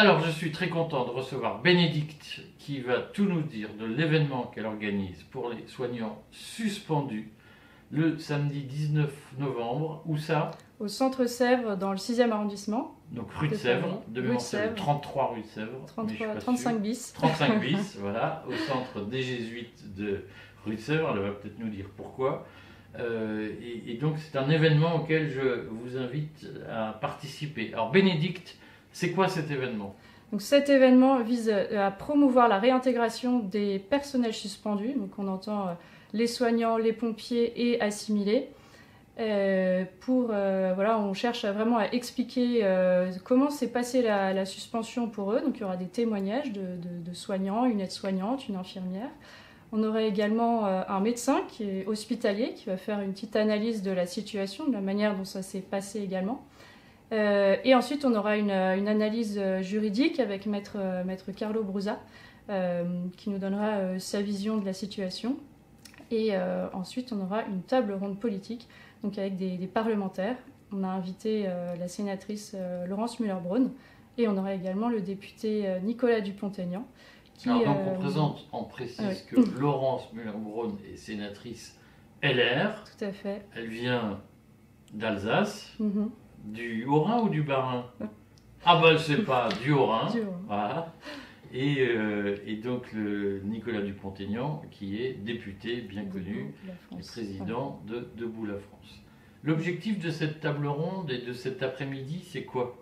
Alors, je suis très content de recevoir Bénédicte qui va tout nous dire de l'événement qu'elle organise pour les soignants suspendus le samedi 19 novembre. Où ça? Au centre Sèvres, dans le 6e arrondissement. Donc rue de Sèvres, de mémoire c'est 33 rue de Sèvres. 33, 35 bis. 35 bis, voilà, au centre des Jésuites de rue de Sèvres. Elle va peut-être nous dire pourquoi. Euh, et, et, donc c'est un événement auquel je vous invite à participer. Alors Bénédicte, c'est quoi cet événement? Donc cet événement vise à promouvoir la réintégration des personnels suspendus, donc on entend euh, les soignants, les pompiers et assimilés. Euh, pour, euh, voilà, on cherche vraiment à expliquer comment s'est passée la, suspension pour eux. Donc il y aura des témoignages de, soignants, une aide-soignante, une infirmière. On aura également un médecin qui est hospitalier qui va faire une petite analyse de la situation, de la manière dont ça s'est passé également. Euh, et ensuite, on aura une, analyse euh, juridique avec maître, euh, maître Carlo Brusa, qui nous donnera sa vision de la situation. Et ensuite, on aura une table ronde politique, donc avec des, parlementaires. On a invité la sénatrice Laurence Muller-Braun et on aura également le député Nicolas Dupont-Aignan. Qui, Alors, donc, on présente, on précise que Laurence Muller-Braun est sénatrice LR. Tout à fait. Elle vient d'Alsace. Mm-hmm. Du Haut-Rhin ou du Bas-Rhin Ah ben je sais pas, du Haut-Rhin. Voilà. Et, euh, et, donc le Nicolas Dupont-Aignan, qui est député bien connu et président de Debout la France. L'objectif de cette table ronde et de cet après-midi, c'est quoi?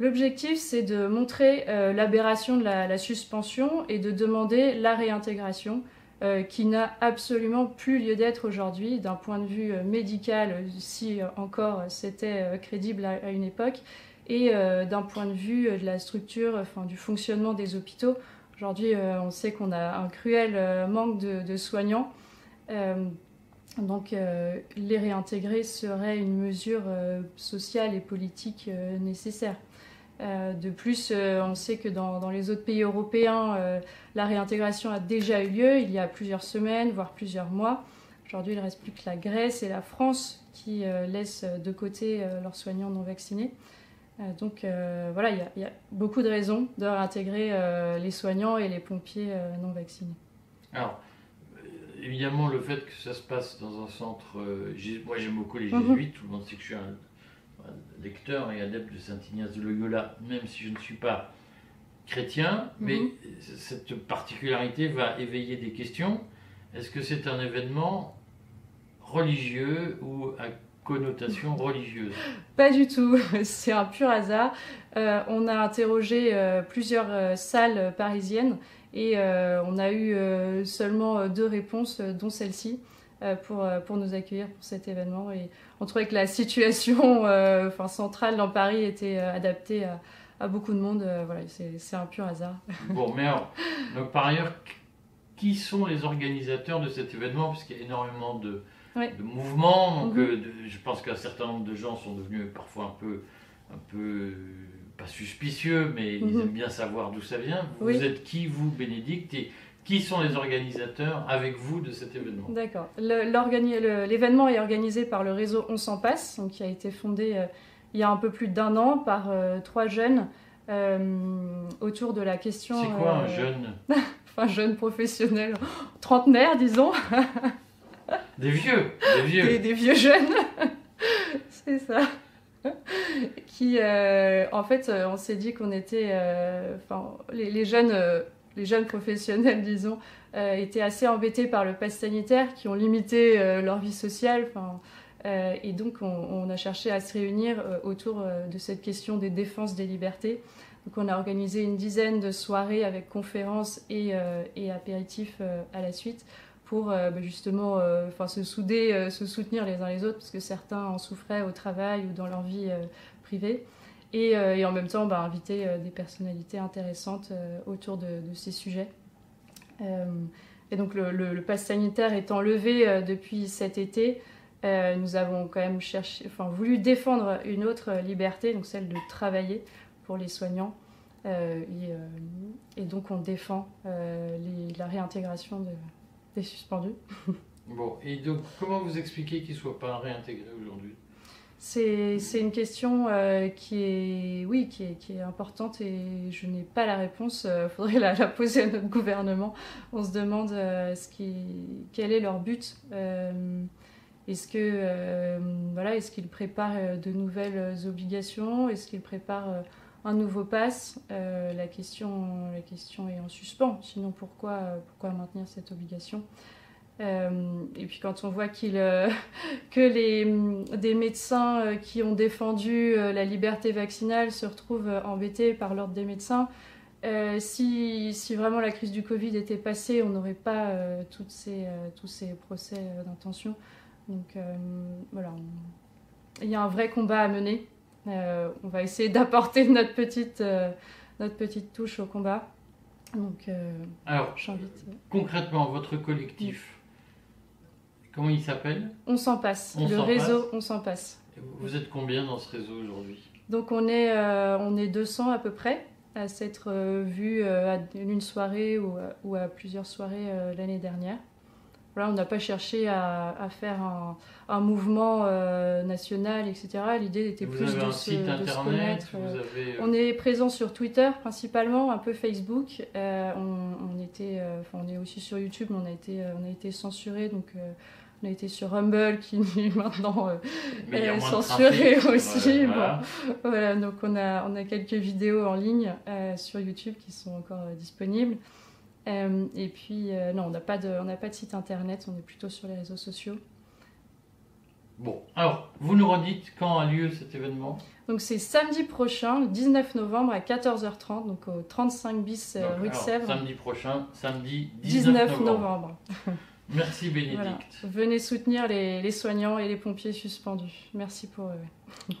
L'objectif, c'est de montrer euh, l'aberration de la, suspension et de demander la réintégration euh, qui n'a absolument plus lieu d'être aujourd'hui d'un point de vue euh, médical, si euh, encore c'était crédible à, une époque, et d'un point de vue de la structure, enfin, du fonctionnement des hôpitaux. Aujourd'hui, on sait qu'on a un cruel manque de, soignants. donc, les réintégrer serait une mesure sociale et politique nécessaire. Euh, de plus, euh, on sait que dans, les autres pays européens, euh, la réintégration a déjà eu lieu il y a plusieurs semaines, voire plusieurs mois. Aujourd'hui, il ne reste plus que la Grèce et la France qui laissent de côté leurs soignants non vaccinés. donc voilà, il y, a, beaucoup de raisons de réintégrer les soignants et les pompiers non vaccinés. Alors, évidemment, le fait que ça se passe dans un centre, moi j'aime beaucoup les mhm. jésuites, tout le monde sait que je suis un lecteur et adepte de Saint Ignace de Loyola, même si je ne suis pas chrétien, mais mhm. cette particularité va éveiller des questions. Est-ce que c'est un événement religieux ou à connotation religieuse? Pas du tout, c'est un pur hasard. Euh, on a interrogé euh, plusieurs euh, salles parisiennes et on a eu seulement deux réponses, dont celle-ci. Euh, pour, euh, pour nous accueillir pour cet événement. Et on trouvait que la situation euh, enfin, centrale dans Paris était adaptée à, à beaucoup de monde. voilà, c'est un pur hasard. Bon, mais alors, donc par ailleurs, qui sont les organisateurs de cet événement? Puisqu'il y a énormément de, de mouvements. Donc, mhm. je pense qu'un certain nombre de gens sont devenus parfois un peu, un peu pas suspicieux, mais ils mhm. aiment bien savoir d'où ça vient. Vous êtes qui, vous, Bénédicte? Qui sont les organisateurs avec vous de cet événement D'accord. L'événement est organisé par le réseau On s'en passe, donc, qui a été fondé euh, il y a un peu plus d'un an par euh, trois jeunes euh, autour de la question. C'est quoi un jeune Enfin, jeune professionnel, trentenaire, disons. des vieux, des vieux. Des, vieux jeunes, c'est ça. qui, en fait, on s'est dit qu'on était, enfin, les, les, jeunes les jeunes professionnels, disons, euh, étaient assez embêtés par le pass sanitaire, qui ont limité euh, leur vie sociale. Euh, et donc, on, a cherché à se réunir autour de cette question des défenses des libertés. Donc, on a organisé une dizaine de soirées avec conférences et, apéritifs à la suite pour bah, justement se souder, se soutenir les uns les autres, parce que certains en souffraient au travail ou dans leur vie privée. Euh, et, en même temps bah, inviter euh, des personnalités intéressantes euh, autour de, ces sujets. et donc le, le, pass sanitaire étant levé depuis cet été, nous avons quand même cherché, enfin, voulu défendre une autre liberté, donc celle de travailler pour les soignants. et, donc on défend la réintégration des suspendus. bon, et donc comment vous expliquez qu'ils ne soient pas réintégrés aujourd'hui? C'est une question euh, qui, est, oui, qui, est, est importante et je n'ai pas la réponse. Il faudrait la, poser à notre gouvernement. On se demande ce qui, quel est leur but. Est-ce que voilà, est-ce qu'ils préparent de nouvelles obligations? Est-ce qu'ils préparent un nouveau pass? La, question, la question est en suspens. Sinon, pourquoi, pourquoi maintenir cette obligation? Euh, et puis quand on voit qu'il, euh, que les, des médecins euh, qui ont défendu la liberté vaccinale se retrouvent embêtés par l'ordre des médecins, si, si, vraiment la crise du Covid était passée, on n'aurait pas toutes ces, tous ces procès d'intention. Donc voilà, il y a un vrai combat à mener. on va essayer d'apporter notre petite, notre petite touche au combat. Donc, Alors, concrètement, votre collectif, Comment il s'appelle On s'en passe. le réseau On s'en passe. vous êtes combien dans ce réseau aujourd'hui Donc on est, euh, on est 200 à peu près à s'être euh, vus euh, à une soirée ou, ou à plusieurs soirées l'année dernière. Voilà, on n'a pas cherché à, à faire un, un mouvement national, etc. L'idée était plus de, se, de se, connaître. Avez... On est présent sur Twitter principalement, un peu Facebook. on, on, aussi sur YouTube, mais on a été, on a été censuré, donc on a été sur Rumble qui maintenant euh, est censuré aussi. Voilà. donc on a, on a quelques vidéos en ligne euh, sur YouTube qui sont encore euh, disponibles. et puis, non, on n'a pas, de, pas de site internet, on est plutôt sur les réseaux sociaux. Bon, alors, vous nous redites quand a lieu cet événement Donc c'est samedi prochain, le 19 novembre à 14h30, donc au 35 bis rue de Sèvres. Samedi prochain, samedi 19, novembre. Merci Bénédicte. Venez soutenir les, les, soignants et les pompiers suspendus. Merci pour eux.